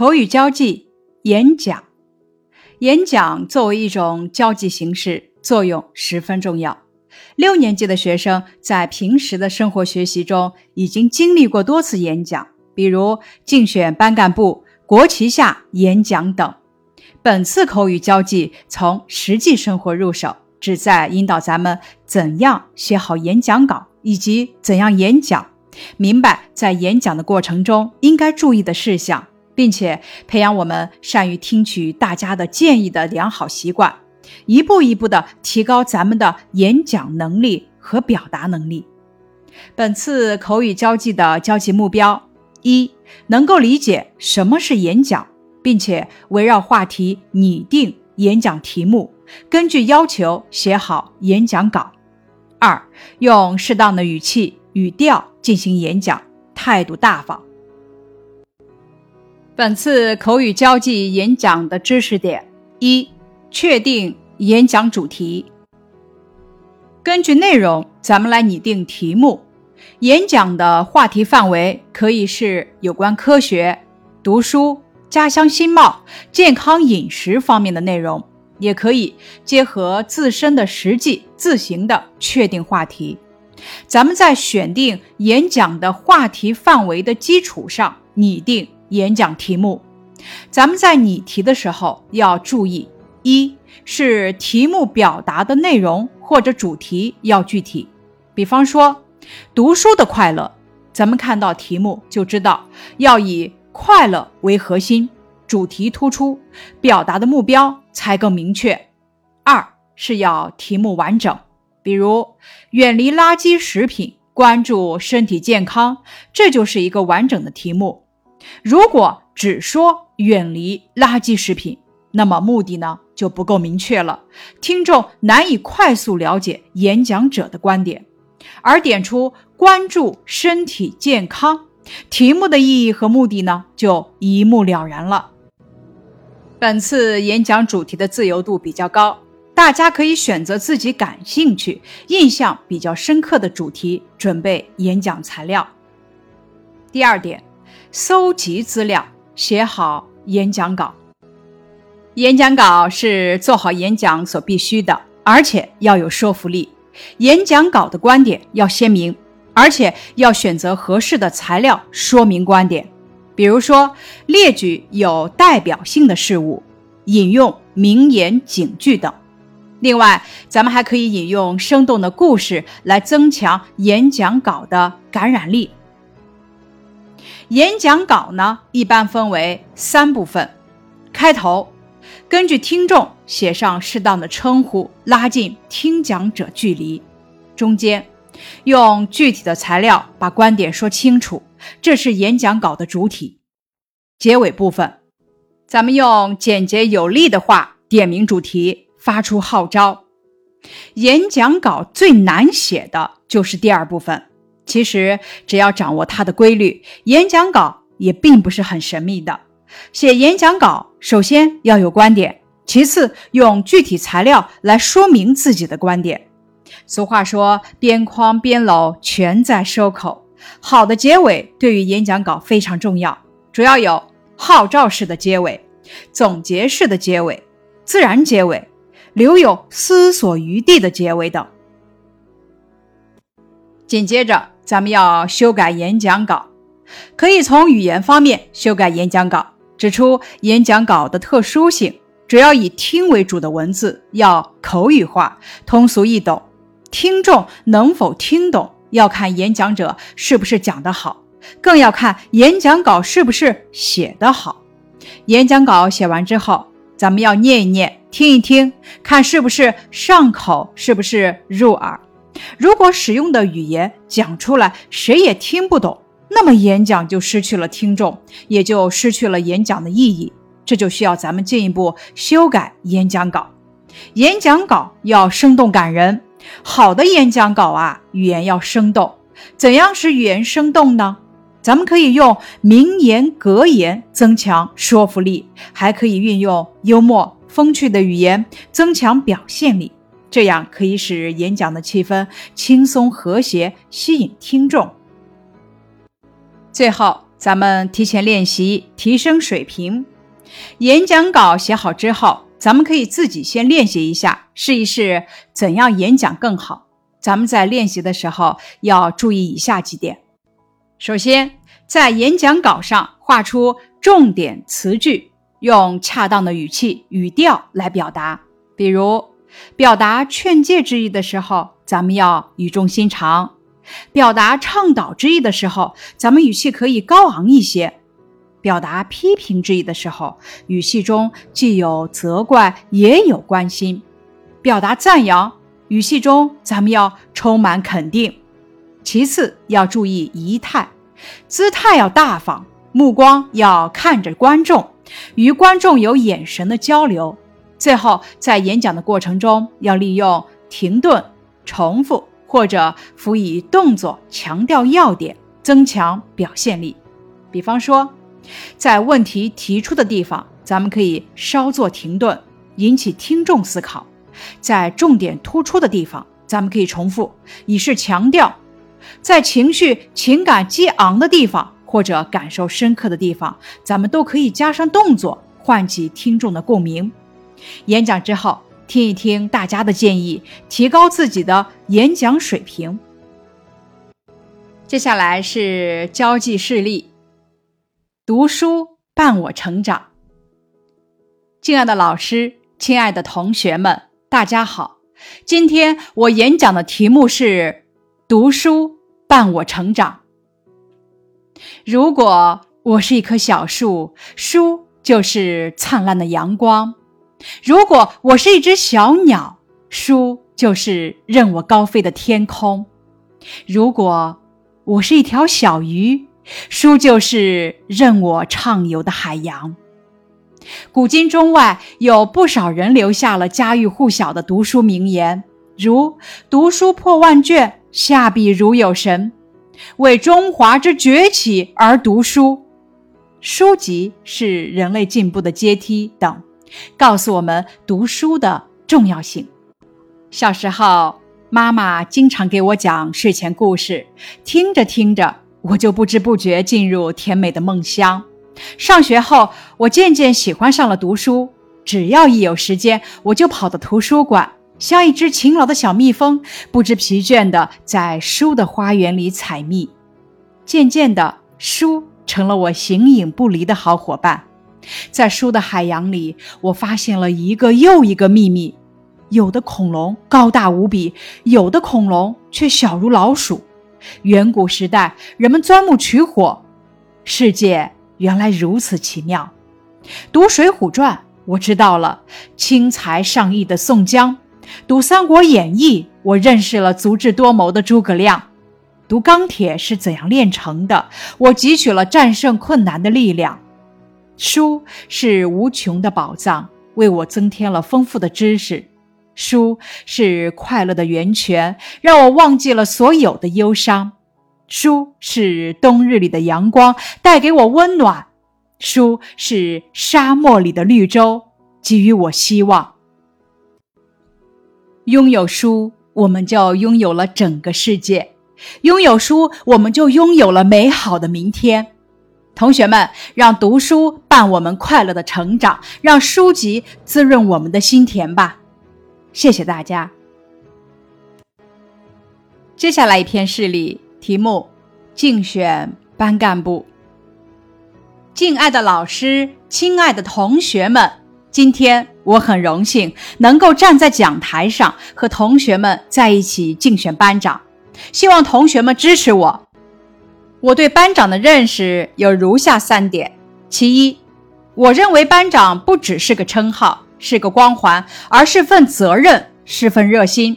口语交际、演讲。演讲作为一种交际形式，作用十分重要。六年级的学生在平时的生活学习中已经经历过多次演讲，比如竞选班干部、国旗下演讲等。本次口语交际从实际生活入手，旨在引导咱们怎样写好演讲稿，以及怎样演讲，明白在演讲的过程中应该注意的事项。并且培养我们善于听取大家的建议的良好习惯，一步一步的提高咱们的演讲能力和表达能力。本次口语交际的交际目标：一、能够理解什么是演讲，并且围绕话题拟定演讲题目，根据要求写好演讲稿；二、用适当的语气语调进行演讲，态度大方。本次口语交际演讲的知识点：一、确定演讲主题。根据内容，咱们来拟定题目。演讲的话题范围可以是有关科学、读书、家乡新貌、健康饮食方面的内容，也可以结合自身的实际自行的确定话题。咱们在选定演讲的话题范围的基础上拟定。演讲题目，咱们在拟题的时候要注意：一是题目表达的内容或者主题要具体，比方说读书的快乐，咱们看到题目就知道要以快乐为核心，主题突出，表达的目标才更明确。二是要题目完整，比如远离垃圾食品，关注身体健康，这就是一个完整的题目。如果只说远离垃圾食品，那么目的呢就不够明确了，听众难以快速了解演讲者的观点。而点出关注身体健康，题目的意义和目的呢就一目了然了。本次演讲主题的自由度比较高，大家可以选择自己感兴趣、印象比较深刻的主题，准备演讲材料。第二点。搜集资料，写好演讲稿。演讲稿是做好演讲所必须的，而且要有说服力。演讲稿的观点要鲜明，而且要选择合适的材料说明观点。比如说，列举有代表性的事物，引用名言警句等。另外，咱们还可以引用生动的故事来增强演讲稿的感染力。演讲稿呢，一般分为三部分：开头，根据听众写上适当的称呼，拉近听讲者距离；中间，用具体的材料把观点说清楚，这是演讲稿的主体；结尾部分，咱们用简洁有力的话点明主题，发出号召。演讲稿最难写的就是第二部分。其实只要掌握它的规律，演讲稿也并不是很神秘的。写演讲稿，首先要有观点，其次用具体材料来说明自己的观点。俗话说“边框边搂，全在收口”。好的结尾对于演讲稿非常重要，主要有号召式的结尾、总结式的结尾、自然结尾、留有思索余地的结尾等。紧接着。咱们要修改演讲稿，可以从语言方面修改演讲稿，指出演讲稿的特殊性，主要以听为主的文字要口语化、通俗易懂，听众能否听懂要看演讲者是不是讲得好，更要看演讲稿是不是写得好。演讲稿写完之后，咱们要念一念、听一听，看是不是上口，是不是入耳。如果使用的语言讲出来谁也听不懂，那么演讲就失去了听众，也就失去了演讲的意义。这就需要咱们进一步修改演讲稿。演讲稿要生动感人，好的演讲稿啊，语言要生动。怎样使语言生动呢？咱们可以用名言格言增强说服力，还可以运用幽默风趣的语言增强表现力。这样可以使演讲的气氛轻松和谐，吸引听众。最后，咱们提前练习，提升水平。演讲稿写好之后，咱们可以自己先练习一下，试一试怎样演讲更好。咱们在练习的时候要注意以下几点：首先，在演讲稿上画出重点词句，用恰当的语气、语调来表达。比如，表达劝诫之意的时候，咱们要语重心长；表达倡导之意的时候，咱们语气可以高昂一些；表达批评之意的时候，语气中既有责怪，也有关心；表达赞扬，语气中咱们要充满肯定。其次，要注意仪态，姿态要大方，目光要看着观众，与观众有眼神的交流。最后，在演讲的过程中，要利用停顿、重复或者辅以动作，强调要点，增强表现力。比方说，在问题提出的地方，咱们可以稍作停顿，引起听众思考；在重点突出的地方，咱们可以重复，以示强调；在情绪、情感激昂的地方，或者感受深刻的地方，咱们都可以加上动作，唤起听众的共鸣。演讲之后，听一听大家的建议，提高自己的演讲水平。接下来是交际事例，读书伴我成长。敬爱的老师，亲爱的同学们，大家好。今天我演讲的题目是“读书伴我成长”。如果我是一棵小树，书就是灿烂的阳光。如果我是一只小鸟，书就是任我高飞的天空；如果我是一条小鱼，书就是任我畅游的海洋。古今中外，有不少人留下了家喻户晓的读书名言，如“读书破万卷，下笔如有神”，“为中华之崛起而读书”，“书籍是人类进步的阶梯”等。告诉我们读书的重要性。小时候，妈妈经常给我讲睡前故事，听着听着，我就不知不觉进入甜美的梦乡。上学后，我渐渐喜欢上了读书，只要一有时间，我就跑到图书馆，像一只勤劳的小蜜蜂，不知疲倦地在书的花园里采蜜。渐渐的，书成了我形影不离的好伙伴。在书的海洋里，我发现了一个又一个秘密。有的恐龙高大无比，有的恐龙却小如老鼠。远古时代，人们钻木取火，世界原来如此奇妙。读《水浒传》，我知道了轻财上亿的宋江；读《三国演义》，我认识了足智多谋的诸葛亮；读钢铁是怎样炼成的，我汲取了战胜困难的力量。书是无穷的宝藏，为我增添了丰富的知识。书是快乐的源泉，让我忘记了所有的忧伤。书是冬日里的阳光，带给我温暖。书是沙漠里的绿洲，给予我希望。拥有书，我们就拥有了整个世界；拥有书，我们就拥有了美好的明天。同学们，让读书伴我们快乐的成长，让书籍滋润我们的心田吧。谢谢大家。接下来一篇事例，题目：竞选班干部。敬爱的老师，亲爱的同学们，今天我很荣幸能够站在讲台上和同学们在一起竞选班长，希望同学们支持我。我对班长的认识有如下三点：其一，我认为班长不只是个称号，是个光环，而是份责任，是份热心。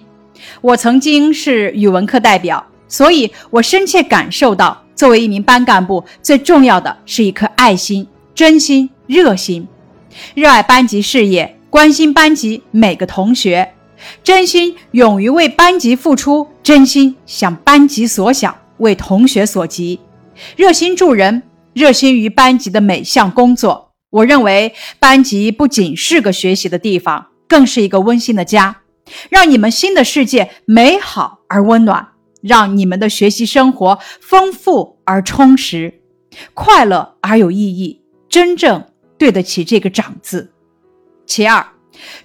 我曾经是语文课代表，所以我深切感受到，作为一名班干部，最重要的是一颗爱心、真心、热心，热爱班级事业，关心班级每个同学，真心勇于为班级付出，真心想班级所想。为同学所急，热心助人，热心于班级的每项工作。我认为班级不仅是个学习的地方，更是一个温馨的家，让你们新的世界美好而温暖，让你们的学习生活丰富而充实。快乐而有意义，真正对得起这个“长”字。其二，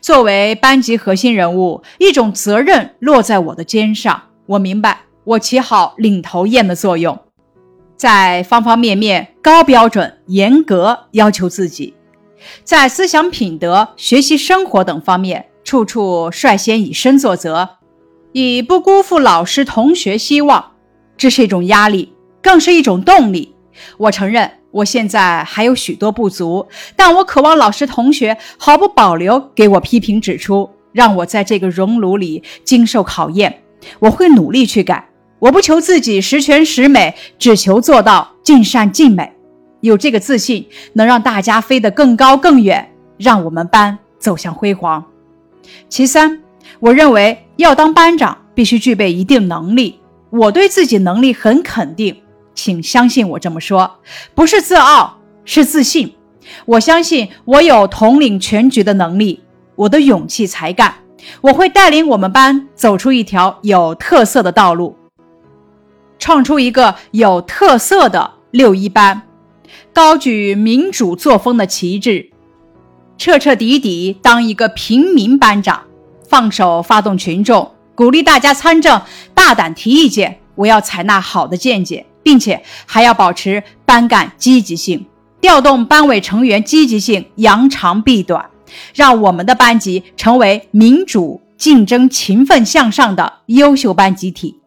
作为班级核心人物，一种责任落在我的肩上。我明白，我起好领头雁的作用，在方方面面高标准、严格要求自己，在思想品德、学习生活等方面，处处率先以身作则，以不辜负老师、同学希望。这是一种压力，更是一种动力。我承认。我现在还有许多不足，但我渴望老师同学毫不保留给我批评指出，让我在这个熔炉里经受考验。我会努力去改。我不求自己十全十美，只求做到尽善尽美。有这个自信，能让大家飞得更高更远，让我们班走向辉煌。其三，我认为要当班长必须具备一定能力。我对自己能力很肯定。请相信我这么说，不是自傲，是自信。我相信我有统领全局的能力，我的勇气、才干，我会带领我们班走出一条有特色的道路，创出一个有特色的六一班，高举民主作风的旗帜，彻彻底底当一个平民班长，放手发动群众，鼓励大家参政，大胆提意见，我要采纳好的见解。并且还要保持班干积极性，调动班委成员积极性，扬长避短，让我们的班级成为民主、竞争、勤奋向上的优秀班集体。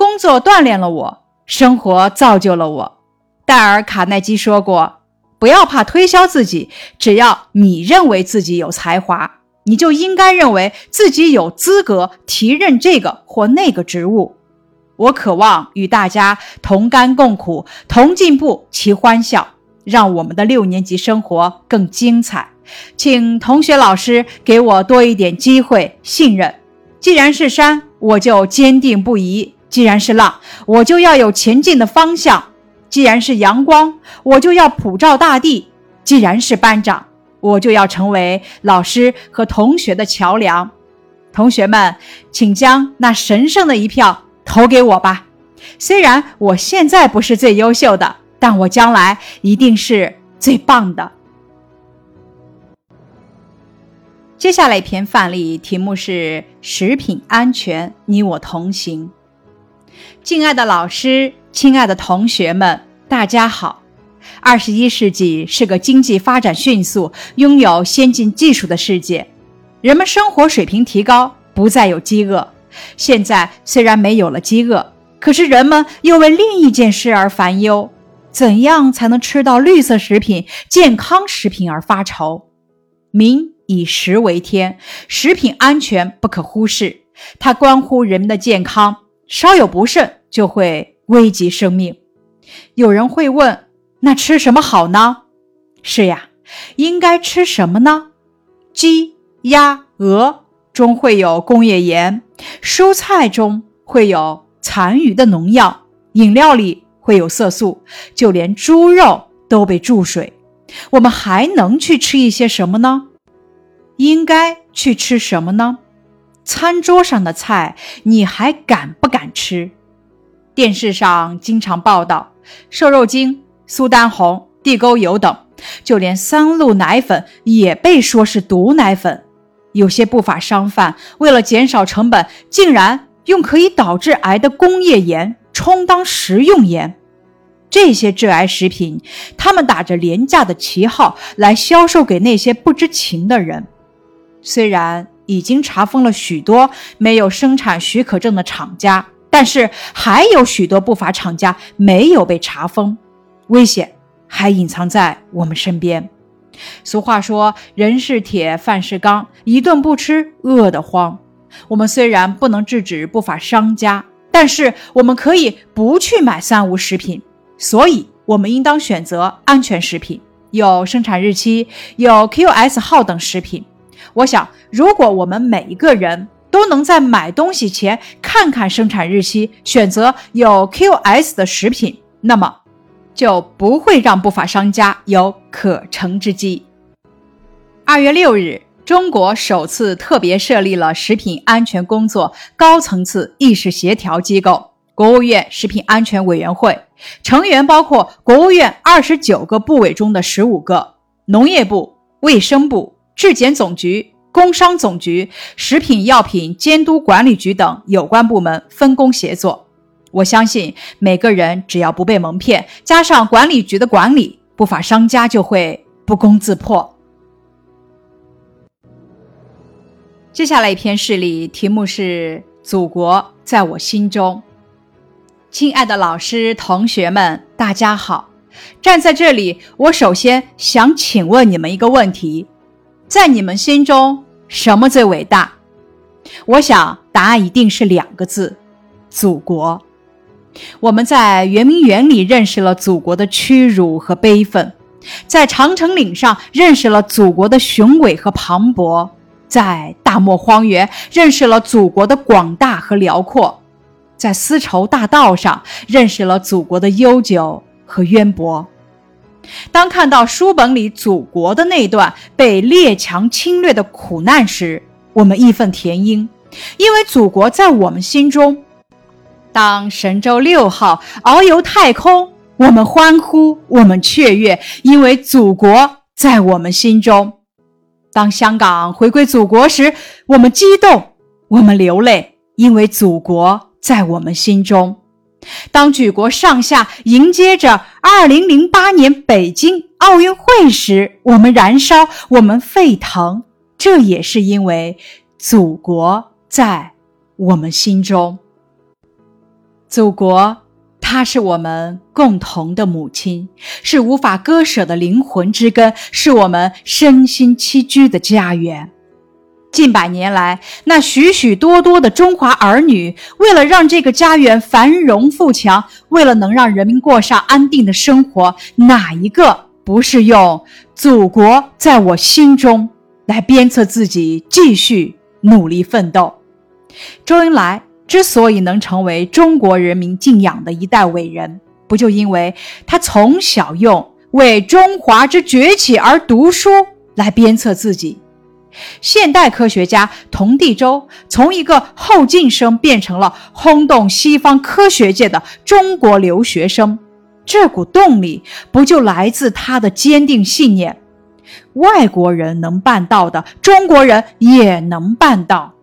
工作锻炼了我，生活造就了我。戴尔·卡耐基说过：“不要怕推销自己，只要你认为自己有才华，你就应该认为自己有资格提任这个或那个职务。”我渴望与大家同甘共苦，同进步，齐欢笑，让我们的六年级生活更精彩。请同学、老师给我多一点机会、信任。既然是山，我就坚定不移；既然是浪，我就要有前进的方向；既然是阳光，我就要普照大地；既然是班长，我就要成为老师和同学的桥梁。同学们，请将那神圣的一票。投给我吧，虽然我现在不是最优秀的，但我将来一定是最棒的。接下来一篇范例题目是“食品安全，你我同行”。敬爱的老师，亲爱的同学们，大家好。二十一世纪是个经济发展迅速、拥有先进技术的世界，人们生活水平提高，不再有饥饿。现在虽然没有了饥饿，可是人们又为另一件事而烦忧：怎样才能吃到绿色食品、健康食品而发愁？民以食为天，食品安全不可忽视，它关乎人们的健康，稍有不慎就会危及生命。有人会问：那吃什么好呢？是呀，应该吃什么呢？鸡、鸭、鹅中会有工业盐。蔬菜中会有残余的农药，饮料里会有色素，就连猪肉都被注水。我们还能去吃一些什么呢？应该去吃什么呢？餐桌上的菜，你还敢不敢吃？电视上经常报道瘦肉精、苏丹红、地沟油等，就连三鹿奶粉也被说是毒奶粉。有些不法商贩为了减少成本，竟然用可以导致癌的工业盐充当食用盐。这些致癌食品，他们打着廉价的旗号来销售给那些不知情的人。虽然已经查封了许多没有生产许可证的厂家，但是还有许多不法厂家没有被查封，危险还隐藏在我们身边。俗话说：“人是铁，饭是钢，一顿不吃饿得慌。”我们虽然不能制止不法商家，但是我们可以不去买三无食品。所以，我们应当选择安全食品，有生产日期、有 QS 号等食品。我想，如果我们每一个人都能在买东西前看看生产日期，选择有 QS 的食品，那么。就不会让不法商家有可乘之机。二月六日，中国首次特别设立了食品安全工作高层次意识协调机构——国务院食品安全委员会，成员包括国务院二十九个部委中的十五个，农业部、卫生部、质检总局、工商总局、食品药品监督管理局等有关部门分工协作。我相信每个人只要不被蒙骗，加上管理局的管理，不法商家就会不攻自破。接下来一篇事例，题目是“祖国在我心中”。亲爱的老师、同学们，大家好！站在这里，我首先想请问你们一个问题：在你们心中，什么最伟大？我想答案一定是两个字：祖国。我们在圆明园里认识了祖国的屈辱和悲愤，在长城岭上认识了祖国的雄伟和磅礴。在大漠荒原认识了祖国的广大和辽阔，在丝绸大道上认识了祖国的悠久和渊博。当看到书本里祖国的那段被列强侵略的苦难时，我们义愤填膺，因为祖国在我们心中。当神舟六号遨游太空，我们欢呼，我们雀跃，因为祖国在我们心中。当香港回归祖国时，我们激动，我们流泪，因为祖国在我们心中；当举国上下迎接着2008年北京奥运会时，我们燃烧，我们沸腾，这也是因为祖国在我们心中。祖国。它是我们共同的母亲，是无法割舍的灵魂之根，是我们身心栖居的家园。近百年来，那许许多多的中华儿女，为了让这个家园繁荣富强，为了能让人民过上安定的生活，哪一个不是用“祖国在我心中”来鞭策自己继续努力奋斗？周恩来。之所以能成为中国人民敬仰的一代伟人，不就因为他从小用为中华之崛起而读书来鞭策自己？现代科学家童第周从一个后进生变成了轰动西方科学界的中国留学生，这股动力不就来自他的坚定信念：外国人能办到的，中国人也能办到。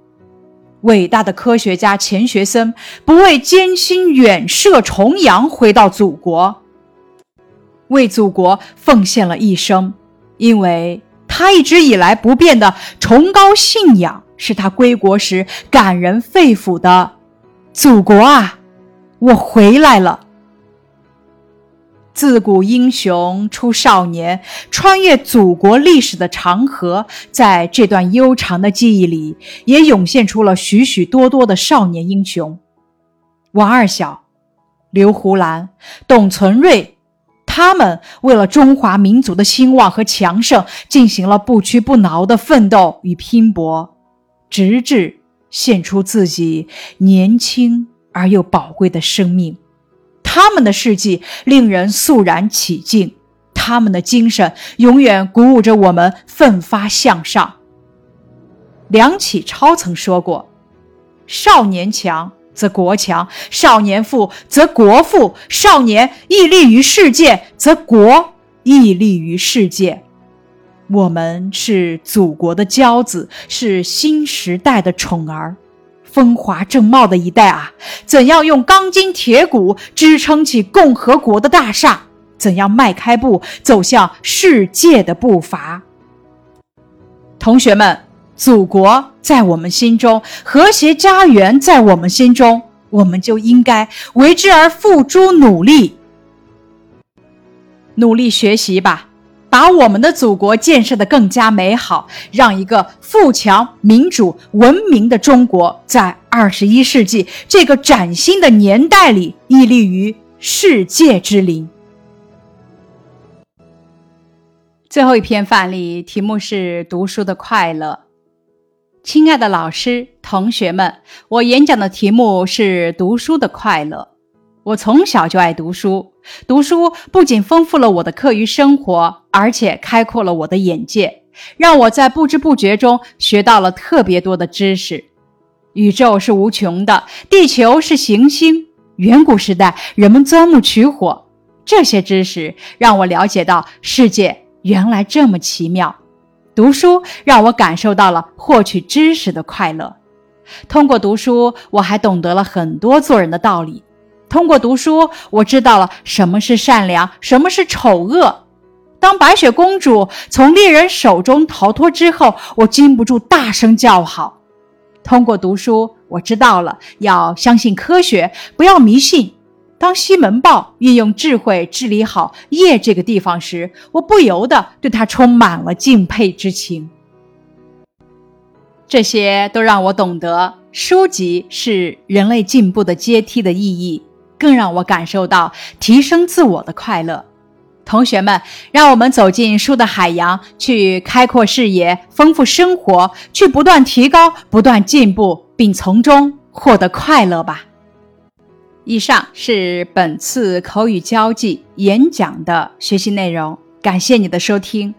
伟大的科学家钱学森不畏艰辛远涉重洋回到祖国，为祖国奉献了一生，因为他一直以来不变的崇高信仰是他归国时感人肺腑的：“祖国啊，我回来了。”自古英雄出少年，穿越祖国历史的长河，在这段悠长的记忆里，也涌现出了许许多多的少年英雄。王二小、刘胡兰、董存瑞，他们为了中华民族的兴旺和强盛，进行了不屈不挠的奋斗与拼搏，直至献出自己年轻而又宝贵的生命。他们的事迹令人肃然起敬，他们的精神永远鼓舞着我们奋发向上。梁启超曾说过：“少年强则国强，少年富则国富，少年屹立于世界，则国屹立于世界。”我们是祖国的骄子，是新时代的宠儿。风华正茂的一代啊，怎样用钢筋铁骨支撑起共和国的大厦？怎样迈开步走向世界的步伐？同学们，祖国在我们心中，和谐家园在我们心中，我们就应该为之而付诸努力，努力学习吧。把我们的祖国建设得更加美好，让一个富强、民主、文明的中国在二十一世纪这个崭新的年代里屹立于世界之林。最后一篇范例题目是“读书的快乐”。亲爱的老师、同学们，我演讲的题目是“读书的快乐”。我从小就爱读书，读书不仅丰富了我的课余生活，而且开阔了我的眼界，让我在不知不觉中学到了特别多的知识。宇宙是无穷的，地球是行星，远古时代人们钻木取火，这些知识让我了解到世界原来这么奇妙。读书让我感受到了获取知识的快乐。通过读书，我还懂得了很多做人的道理。通过读书，我知道了什么是善良，什么是丑恶。当白雪公主从猎人手中逃脱之后，我禁不住大声叫好。通过读书，我知道了要相信科学，不要迷信。当西门豹运用智慧治理好夜这个地方时，我不由得对他充满了敬佩之情。这些都让我懂得书籍是人类进步的阶梯的意义，更让我感受到提升自我的快乐。同学们，让我们走进书的海洋，去开阔视野，丰富生活，去不断提高、不断进步，并从中获得快乐吧。以上是本次口语交际演讲的学习内容，感谢你的收听。